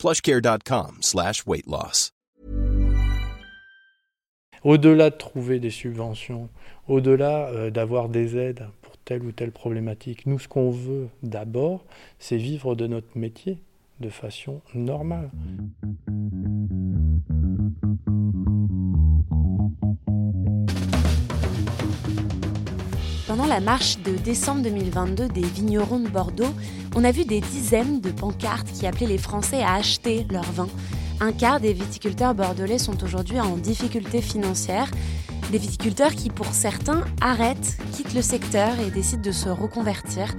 plushcare.com slash. Au-delà de trouver des subventions, au-delà euh, d'avoir des aides pour telle ou telle problématique, nous, ce qu'on veut d'abord, c'est vivre de notre métier de façon normale. La marche de décembre 2022 des vignerons de Bordeaux, on a vu des dizaines de pancartes qui appelaient les Français à acheter leur vin. Un quart des viticulteurs bordelais sont aujourd'hui en difficulté financière. Des viticulteurs qui, pour certains, arrêtent, quittent le secteur et décident de se reconvertir.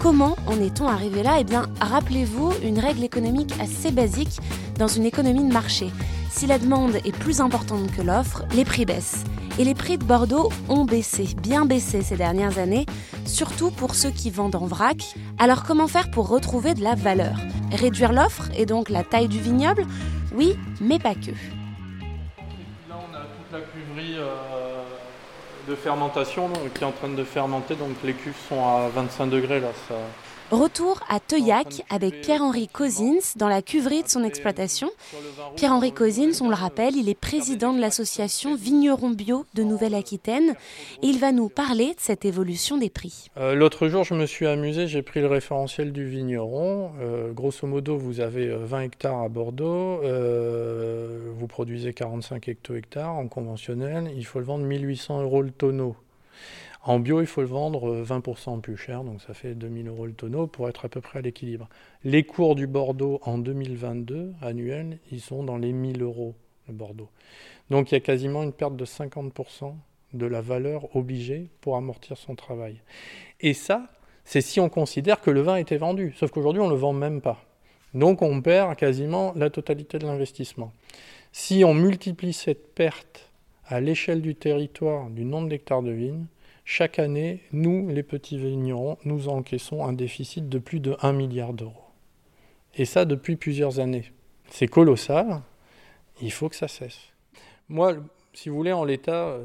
Comment en est-on arrivé là? Eh bien, rappelez-vous une règle économique assez basique dans une économie de marché. Si la demande est plus importante que l'offre, les prix baissent. Et les prix de Bordeaux ont baissé, bien baissé ces dernières années, surtout pour ceux qui vendent en vrac. Alors comment faire pour retrouver de la valeur? Réduire l'offre et donc la taille du vignoble? Oui, mais pas que. Là, on a toute la cuverie euh, de fermentation qui est en train de fermenter, donc les cuves sont à 25 degrés là. Retour à Teuillac avec Pierre-Henri Cosins dans la cuverie de son exploitation. Pierre-Henri Cosins, on le rappelle, il est président de l'association Vignerons Bio de Nouvelle-Aquitaine et il va nous parler de cette évolution des prix. Euh, L'autre jour, je me suis amusé, j'ai pris le référentiel du vigneron. Euh, grosso modo, vous avez 20 hectares à Bordeaux, euh, vous produisez 45 hecto-hectares en conventionnel, il faut le vendre 1800 euros le tonneau. En bio, il faut le vendre 20% plus cher, donc ça fait 2000 euros le tonneau pour être à peu près à l'équilibre. Les cours du Bordeaux en 2022 annuels, ils sont dans les 1000 euros le Bordeaux. Donc il y a quasiment une perte de 50% de la valeur obligée pour amortir son travail. Et ça, c'est si on considère que le vin était vendu. Sauf qu'aujourd'hui, on ne le vend même pas. Donc on perd quasiment la totalité de l'investissement. Si on multiplie cette perte à l'échelle du territoire, du nombre d'hectares de vignes, chaque année, nous, les petits vignerons, nous encaissons un déficit de plus de 1 milliard d'euros. Et ça depuis plusieurs années. C'est colossal, il faut que ça cesse. Moi, si vous voulez, en l'état,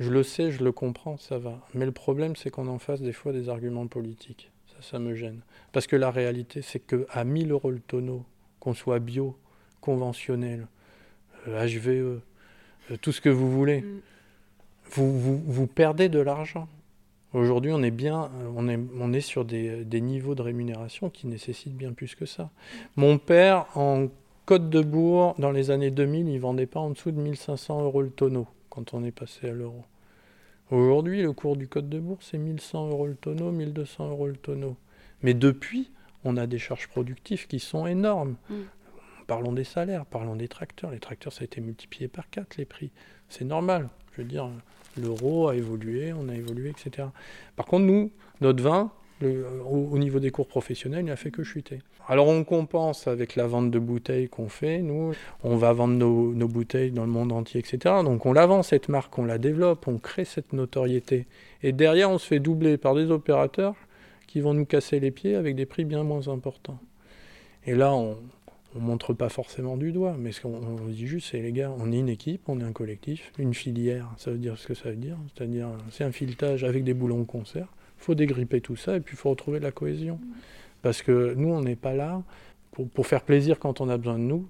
je le sais, je le comprends, ça va. Mais le problème, c'est qu'on en fasse des fois des arguments politiques. Ça, ça me gêne. Parce que la réalité, c'est qu'à 1000 euros le tonneau, qu'on soit bio, conventionnel, HVE, euh, tout ce que vous voulez, mm vous, vous, perdez de l'argent. Aujourd'hui, on est bien, on est, on est sur des, des, niveaux de rémunération qui nécessitent bien plus que ça. Mon père, en Côte de Bourg, dans les années 2000, il vendait pas en dessous de 1500 euros le tonneau quand on est passé à l'euro. Aujourd'hui, le cours du Côte de Bourg, c'est 1100 euros le tonneau, 1200 euros le tonneau. Mais depuis, on a des charges productives qui sont énormes. Mm. Parlons des salaires, parlons des tracteurs. Les tracteurs, ça a été multiplié par 4 les prix. C'est normal. Je veux dire, l'euro a évolué, on a évolué, etc. Par contre, nous, notre vin, au, niveau des cours professionnels, il n'a fait que chuter. Alors on compense avec la vente de bouteilles qu'on fait. Nous, on va vendre nos, nos, bouteilles dans le monde entier, etc. Donc on la vend, cette marque, on la développe, on crée cette notoriété. Et derrière, on se fait doubler par des opérateurs qui vont nous casser les pieds avec des prix bien moins importants. Et là, on, on montre pas forcément du doigt, mais ce qu'on dit juste, c'est les gars, on est une équipe, on est un collectif, une filière, ça veut dire ce que ça veut dire, c'est-à-dire c'est un filetage avec des boulons de concert, il faut dégripper tout ça et puis il faut retrouver la cohésion. Parce que nous, on n'est pas là pour, faire plaisir quand on a besoin de nous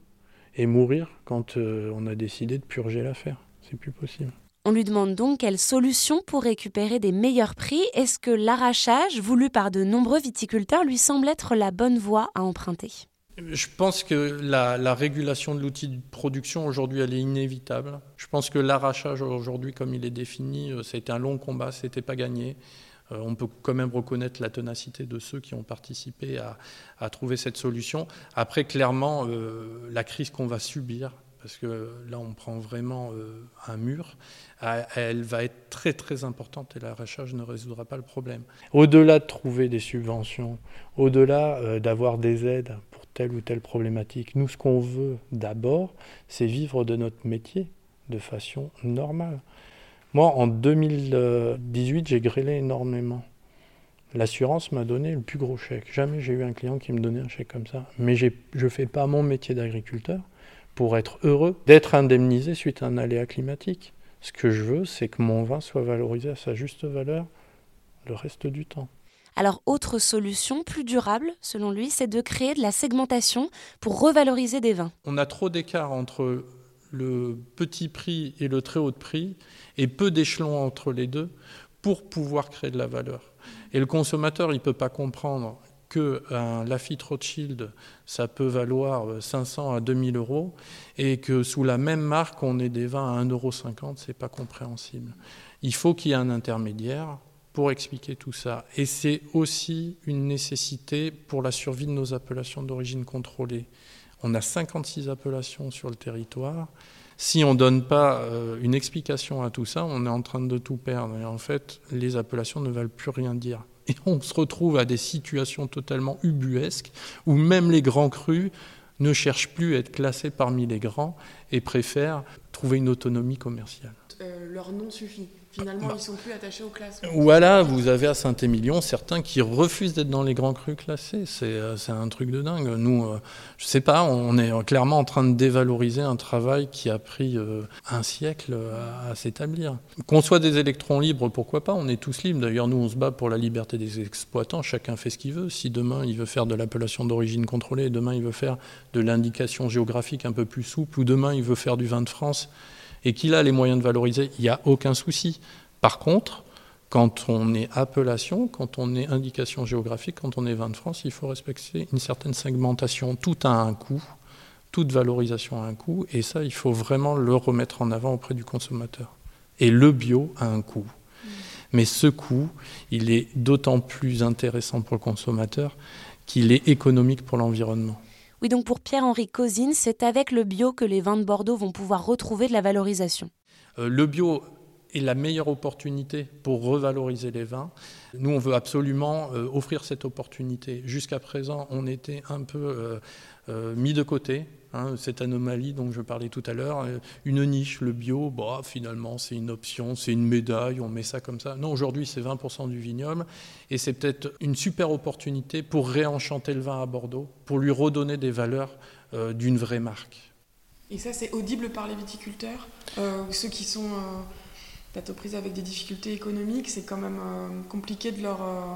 et mourir quand euh, on a décidé de purger l'affaire. C'est plus possible. On lui demande donc quelle solution pour récupérer des meilleurs prix. Est-ce que l'arrachage, voulu par de nombreux viticulteurs, lui semble être la bonne voie à emprunter? Je pense que la, régulation de l'outil de production aujourd'hui, elle est inévitable. Je pense que l'arrachage aujourd'hui, comme il est défini, euh, a été un long combat, c'était pas gagné. Euh, on peut quand même reconnaître la tenacité de ceux qui ont participé à, trouver cette solution. Après, clairement, euh, la crise qu'on va subir, parce que là, on prend vraiment un mur, elle va être très très importante et l'arrachage ne résoudra pas le problème. Au-delà de trouver des subventions, au-delà d'avoir des aides telle ou telle problématique. Nous, ce qu'on veut d'abord, c'est vivre de notre métier de façon normale. Moi, en 2018, j'ai grêlé énormément. L'assurance m'a donné le plus gros chèque. Jamais j'ai eu un client qui me donnait un chèque comme ça. Mais je ne fais pas mon métier d'agriculteur pour être heureux d'être indemnisé suite à un aléa climatique. Ce que je veux, c'est que mon vin soit valorisé à sa juste valeur le reste du temps. Alors, autre solution plus durable, selon lui, c'est de créer de la segmentation pour revaloriser des vins. On a trop d'écart entre le petit prix et le très haut prix, et peu d'échelons entre les deux pour pouvoir créer de la valeur. Et le consommateur, il ne peut pas comprendre qu'un Lafitte Rothschild, ça peut valoir 500 à 2000 euros, et que sous la même marque, on ait des vins à 1,50 euro, c'est pas compréhensible. Il faut qu'il y ait un intermédiaire pour expliquer tout ça. Et c'est aussi une nécessité pour la survie de nos appellations d'origine contrôlée. On a 56 appellations sur le territoire. Si on ne donne pas euh, une explication à tout ça, on est en train de tout perdre. Et en fait, les appellations ne veulent plus rien dire. Et on se retrouve à des situations totalement ubuesques où même les grands crus ne cherchent plus à être classés parmi les grands et préfèrent trouver une autonomie commerciale. Euh, leur nom suffit. Finalement, bah. ils sont plus attachés aux classes. Voilà, vous avez à Saint-Émilion certains qui refusent d'être dans les grands crus classés. C'est euh, un truc de dingue. Nous, euh, je sais pas, on est clairement en train de dévaloriser un travail qui a pris euh, un siècle à, s'établir. Qu'on soit des électrons libres, pourquoi pas? On est tous libres. D'ailleurs, nous, on se bat pour la liberté des exploitants. Chacun fait ce qu'il veut. Si demain, il veut faire de l'appellation d'origine contrôlée, demain, il veut faire de l'indication géographique un peu plus souple, ou demain, il veut faire du vin de France et qu'il a les moyens de valoriser, il n'y a aucun souci. Par contre, quand on est appellation, quand on est indication géographique, quand on est vin de France, il faut respecter une certaine segmentation. Tout a un coût, toute valorisation a un coût, et ça, il faut vraiment le remettre en avant auprès du consommateur. Et le bio a un coût. Mais ce coût, il est d'autant plus intéressant pour le consommateur qu'il est économique pour l'environnement. Oui, donc pour Pierre-Henri Cosine, c'est avec le bio que les vins de Bordeaux vont pouvoir retrouver de la valorisation. Euh, le bio est la meilleure opportunité pour revaloriser les vins. Nous, on veut absolument euh, offrir cette opportunité. Jusqu'à présent, on était un peu euh, mis de côté Hein, cette anomalie dont je parlais tout à l'heure, euh, une niche, le bio, bah, finalement c'est une option, c'est une médaille, on met ça comme ça. Non, aujourd'hui c'est 20% du vignoble et c'est peut-être une super opportunité pour réenchanter le vin à Bordeaux, pour lui redonner des valeurs euh, d'une vraie marque. Et ça c'est audible par les viticulteurs, euh, ceux qui sont peut-être aux avec des difficultés économiques, c'est quand même compliqué de leur euh,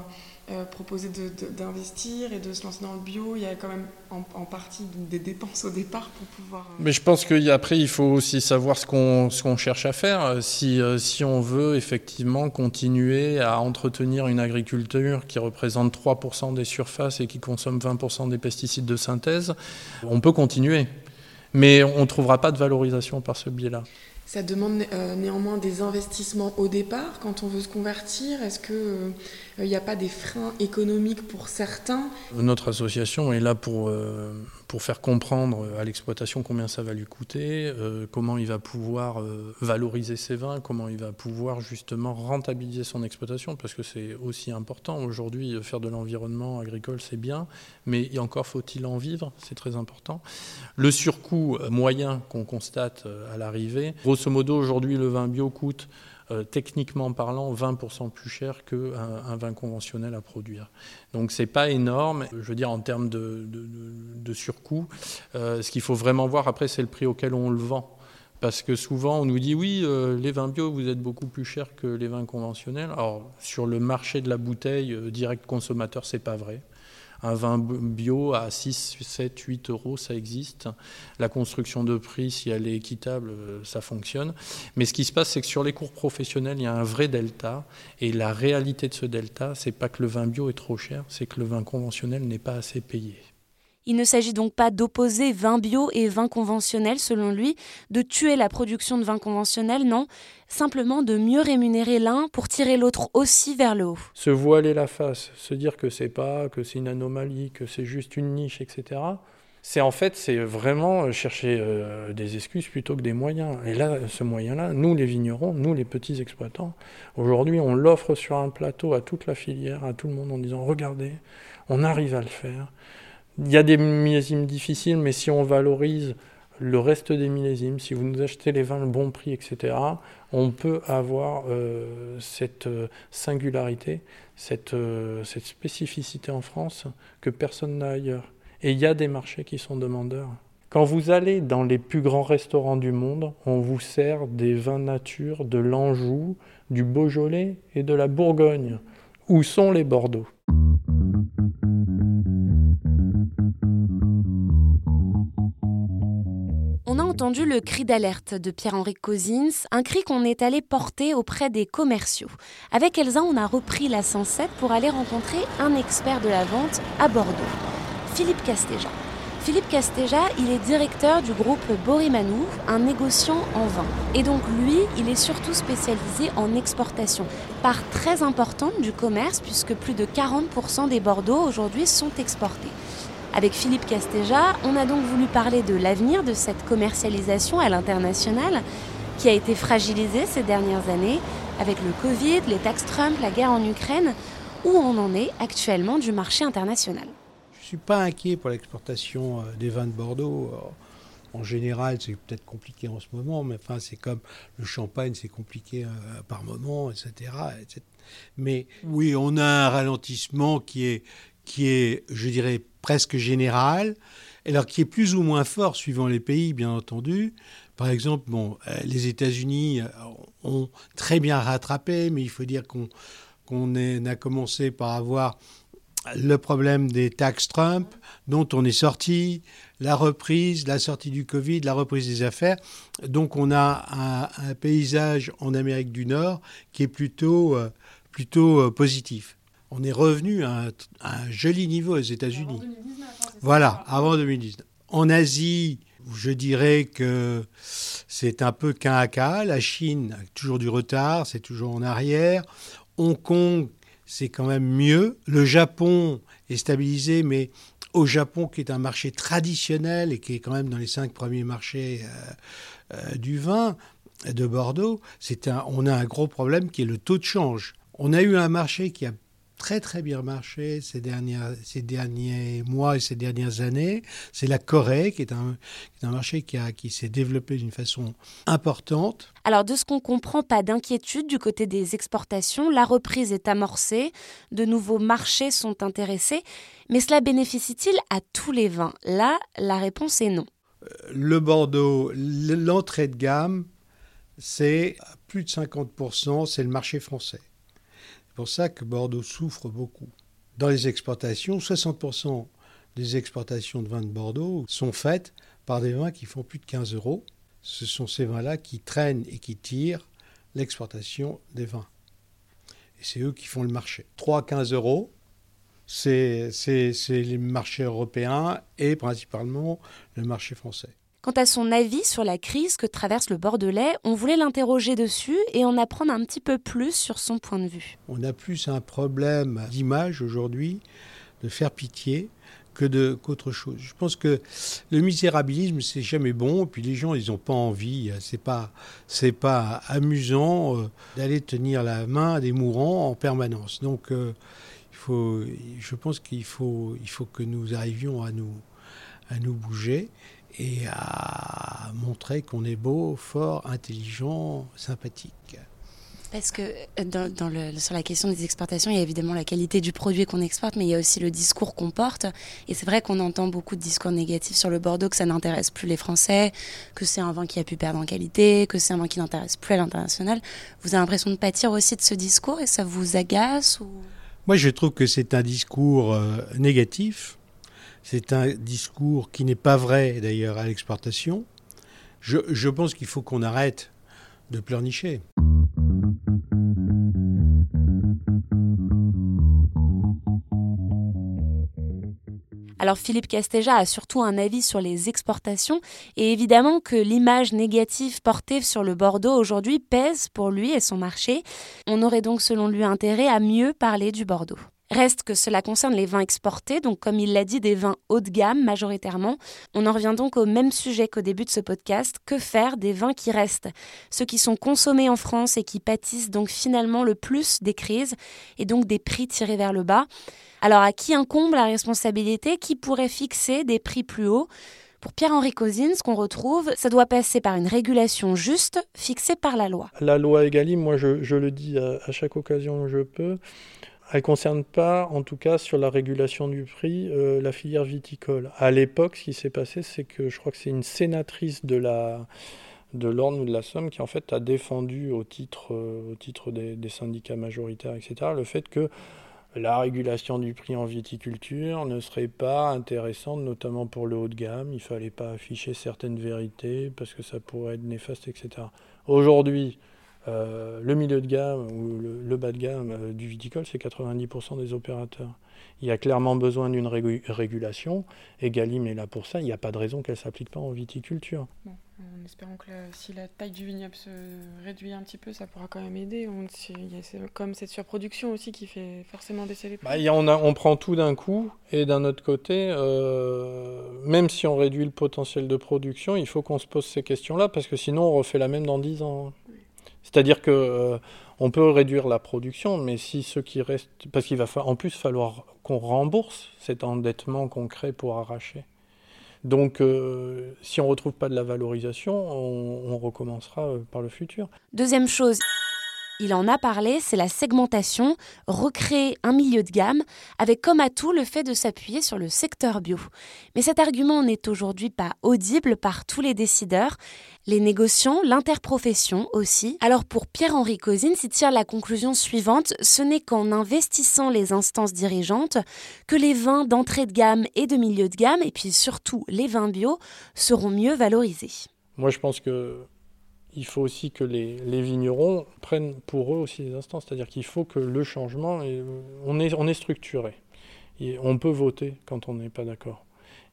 proposer d'investir et de se lancer dans le bio, il y a quand même en, partie des dépenses au départ pour pouvoir... Euh, Mais je pense qu'après, il faut aussi savoir ce qu'on cherche à faire. Si, euh, si on veut effectivement continuer à entretenir une agriculture qui représente 3% des surfaces et qui consomme 20% des pesticides de synthèse, on peut continuer. Mais on ne trouvera pas de valorisation par ce biais-là. Ça demande néanmoins des investissements au départ quand on veut se convertir. Est-ce que il n'y a pas des freins économiques pour certains? Notre association est là pour, euh, pour faire comprendre à l'exploitation combien ça va lui coûter, euh, comment il va pouvoir euh, valoriser ses vins, comment il va pouvoir justement rentabiliser son exploitation, parce que c'est aussi important. Aujourd'hui, faire de l'environnement agricole, c'est bien, mais encore faut-il en vivre, c'est très important. Le surcoût moyen qu'on constate à l'arrivée, grosso modo, aujourd'hui, le vin bio coûte euh, techniquement parlant, 20% plus cher qu'un un vin conventionnel à produire. Donc c'est pas énorme, je veux dire en termes de, surcoût. Euh, ce qu'il faut vraiment voir après, c'est le prix auquel on le vend. Parce que souvent, on nous dit oui, euh, les vins bio, vous êtes beaucoup plus chers que les vins conventionnels. Alors, sur le marché de la bouteille, direct consommateur, c'est pas vrai. Un vin bio à 6, 7, 8 euros, ça existe. La construction de prix, si elle est équitable, euh, ça fonctionne. Mais ce qui se passe, c'est que sur les cours professionnels, il y a un vrai delta. Et la réalité de ce delta, c'est pas que le vin bio est trop cher, c'est que le vin conventionnel n'est pas assez payé. Il ne s'agit donc pas d'opposer vin bio et vin conventionnel, selon lui, de tuer la production de vin conventionnel, non, simplement de mieux rémunérer l'un pour tirer l'autre aussi vers le haut. Se voiler la face, se dire que c'est pas, que c'est une anomalie, que c'est juste une niche, etc. C'est en fait, c'est vraiment chercher euh, des excuses plutôt que des moyens. Et là, ce moyen-là, nous les vignerons, nous les petits exploitants, aujourd'hui, on l'offre sur un plateau à toute la filière, à tout le monde en disant regardez, on arrive à le faire Il y a des millésimes difficiles, mais si on valorise le reste des millésimes, si vous nous achetez les vins le bon prix, etc., on peut avoir euh, cette euh, singularité, cette, euh, cette spécificité en France que personne n'a ailleurs. Et il y a des marchés qui sont demandeurs. Quand vous allez dans les plus grands restaurants du monde, on vous sert des vins nature de l'Anjou, du Beaujolais et de la Bourgogne. Où sont les Bordeaux? Entendu le cri d'alerte de Pierre-Henri Cosins, un cri qu'on est allé porter auprès des commerciaux. Avec Elsa, on a repris la 107 pour aller rencontrer un expert de la vente à Bordeaux, Philippe Castéja. Philippe Castéja, il est directeur du groupe Borimanou, un négociant en vin. Et donc lui, il est surtout spécialisé en exportation, part très importante du commerce puisque plus de 40% des Bordeaux aujourd'hui sont exportés. Avec Philippe Castéja, on a donc voulu parler de l'avenir de cette commercialisation à l'international qui a été fragilisée ces dernières années avec le Covid, les taxes Trump, la guerre en Ukraine, où on en est actuellement du marché international? Je ne suis pas inquiet pour l'exportation euh, des vins de Bordeaux. En général, c'est peut-être compliqué en ce moment, mais enfin, c'est comme le champagne, c'est compliqué euh, par moment, etc., Mais oui, on a un ralentissement qui est, qui est, je dirais, presque général, alors qui est plus ou moins fort suivant les pays, bien entendu. Par exemple, bon, euh, les États-Unis ont très bien rattrapé, mais il faut dire qu'on a commencé par avoir le problème des taxes Trump, dont on est sorti, la reprise, la sortie du Covid, la reprise des affaires. Donc on a un, paysage en Amérique du Nord qui est plutôt, euh, plutôt euh, positif. On est revenu à un, joli niveau aux États-Unis. Voilà, avant 2019. En Asie, je dirais que c'est un peu qu'un à cas. La Chine a toujours du retard, c'est toujours en arrière. Hong Kong c'est quand même mieux. Le Japon est stabilisé, mais au Japon, qui est un marché traditionnel et qui est quand même dans les cinq premiers marchés euh, euh, du vin de Bordeaux, un, on a un gros problème qui est le taux de change. On a eu un marché qui a très très bien marché ces, dernières, ces derniers mois et ces dernières années. C'est la Corée qui est un, un marché qui, a, qui s'est développé d'une façon importante. Alors de ce qu'on comprend, pas d'inquiétude du côté des exportations. La reprise est amorcée, de nouveaux marchés sont intéressés. Mais cela bénéficie-t-il à tous les vins? Là, la réponse est non. Euh, le Bordeaux, l'entrée de gamme, c'est plus de 50%, c'est le marché français pour ça que Bordeaux souffre beaucoup. Dans les exportations, 60% des exportations de vins de Bordeaux sont faites par des vins qui font plus de 15 euros. Ce sont ces vins-là qui traînent et qui tirent l'exportation des vins. Et c'est eux qui font le marché. 3 à 15 euros, c'est les marchés européens et principalement le marché français. Quant à son avis sur la crise que traverse le Bordelais, on voulait l'interroger dessus et en apprendre un petit peu plus sur son point de vue. On a plus un problème d'image aujourd'hui, de faire pitié, que de qu'autre chose. Je pense que le misérabilisme c'est jamais bon, puis les gens ils n'ont pas envie, c'est pas c'est pas amusant euh, d'aller tenir la main des mourants en permanence. Donc euh, il faut, je pense qu'il faut il faut que nous arrivions à nous à nous bouger et à montrer qu'on est beau, fort, intelligent, sympathique. Parce que euh, dans, le, sur la question des exportations, il y a évidemment la qualité du produit qu'on exporte, mais il y a aussi le discours qu'on porte. Et c'est vrai qu'on entend beaucoup de discours négatifs sur le Bordeaux, que ça n'intéresse plus les Français, que c'est un vin qui a pu perdre en qualité, que c'est un vin qui n'intéresse plus à l'international. Vous avez l'impression de pâtir aussi de ce discours et ça vous agace ou... Moi, je trouve que c'est un discours euh, négatif c'est un discours qui n'est pas vrai d'ailleurs à l'exportation. Je, pense qu'il faut qu'on arrête de pleurnicher. Alors Philippe Castéja a surtout un avis sur les exportations et évidemment que l'image négative portée sur le Bordeaux aujourd'hui pèse pour lui et son marché. On aurait donc selon lui intérêt à mieux parler du Bordeaux. Reste que cela concerne les vins exportés, donc comme il l'a dit, des vins haut de gamme majoritairement. On en revient donc au même sujet qu'au début de ce podcast. Que faire des vins qui restent? Ceux qui sont consommés en France et qui pâtissent donc finalement le plus des crises et donc des prix tirés vers le bas. Alors à qui incombe la responsabilité? Qui pourrait fixer des prix plus hauts? Pour Pierre-Henri Cosine, ce qu'on retrouve, ça doit passer par une régulation juste, fixée par la loi. La loi Egalim, moi je, le dis à, chaque occasion où je peux, elle ne concerne pas, en tout cas sur la régulation du prix, euh, la filière viticole. À l'époque, ce qui s'est passé, c'est que je crois que c'est une sénatrice de la de l'Orne ou de la Somme qui en fait a défendu au titre, euh, au titre des, des, syndicats majoritaires, etc., le fait que la régulation du prix en viticulture ne serait pas intéressante, notamment pour le haut de gamme. Il ne fallait pas afficher certaines vérités parce que ça pourrait être néfaste, etc. Aujourd'hui, euh, le milieu de gamme ou le, bas de gamme euh, du viticole, c'est 90% des opérateurs. Il y a clairement besoin d'une régulation. Et Galim est là pour ça. Il n'y a pas de raison qu'elle ne s'applique pas en viticulture. en espérant que si la taille du vignoble se réduit un petit peu, ça pourra quand même aider. On, il y a comme cette surproduction aussi qui fait forcément baisser les prix. Bah, on, on, prend tout d'un coup. Et d'un autre côté, euh, même si on réduit le potentiel de production, il faut qu'on se pose ces questions-là parce que sinon on refait la même dans 10 ans. C'est-à-dire que euh, on peut réduire la production, mais si ce qui reste, parce qu'il va en plus falloir qu'on rembourse cet endettement qu'on crée pour arracher. Donc, euh, si on ne retrouve pas de la valorisation, on, recommencera euh, par le futur. Deuxième chose, il en a parlé, c'est la segmentation, recréer un milieu de gamme, avec comme atout le fait de s'appuyer sur le secteur bio. Mais cet argument n'est aujourd'hui pas audible par tous les décideurs, les négociants, l'interprofession aussi. Alors pour Pierre-Henri Cosine s'y tire la conclusion suivante, ce n'est qu'en investissant les instances dirigeantes que les vins d'entrée de gamme et de milieu de gamme, et puis surtout les vins bio, seront mieux valorisés. Moi je pense que il faut aussi que les, vignerons prennent pour eux aussi les instants. C'est-à-dire qu'il faut que le changement, on, est, on est structuré. Et on peut voter quand on n'est pas d'accord.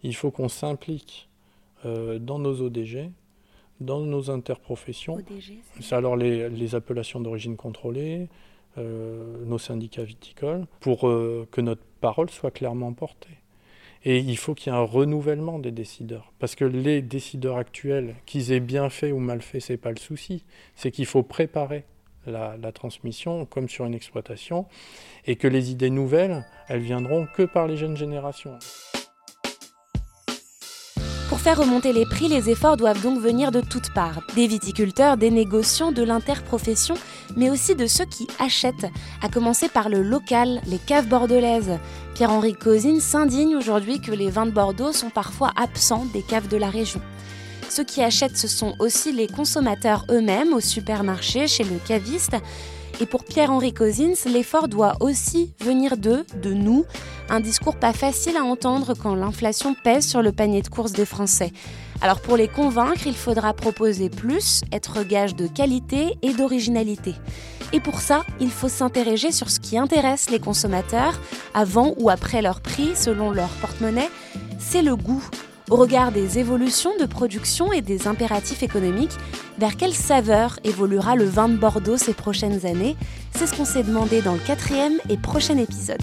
Il faut qu'on s'implique euh, dans nos ODG, dans nos interprofessions. c'est alors les, appellations d'origine contrôlée, euh, nos syndicats viticoles, pour euh, que notre parole soit clairement portée. Et il faut qu'il y ait un renouvellement des décideurs. Parce que les décideurs actuels, qu'ils aient bien fait ou mal fait, ce n'est pas le souci. C'est qu'il faut préparer la, la, transmission comme sur une exploitation et que les idées nouvelles, elles viendront que par les jeunes générations. Pour faire remonter les prix, les efforts doivent donc venir de toutes parts. Des viticulteurs, des négociants, de l'interprofession, mais aussi de ceux qui achètent, à commencer par le local, les caves bordelaises. Pierre-Henri Cosine s'indigne aujourd'hui que les vins de Bordeaux sont parfois absents des caves de la région. Ceux qui achètent, ce sont aussi les consommateurs eux-mêmes au supermarché, chez le caviste, et pour Pierre-Henri Cosins, l'effort doit aussi venir de nous. Un discours pas facile à entendre quand l'inflation pèse sur le panier de courses des Français. Alors pour les convaincre, il faudra proposer plus, être gage de qualité et d'originalité. Et pour ça, il faut s'interroger sur ce qui intéresse les consommateurs, avant ou après leur prix, selon leur porte-monnaie, c'est le goût au regard des évolutions de production et des impératifs économiques, vers quelle saveur évoluera le vin de Bordeaux ces prochaines années? C'est ce qu'on s'est demandé dans le quatrième et prochain épisode.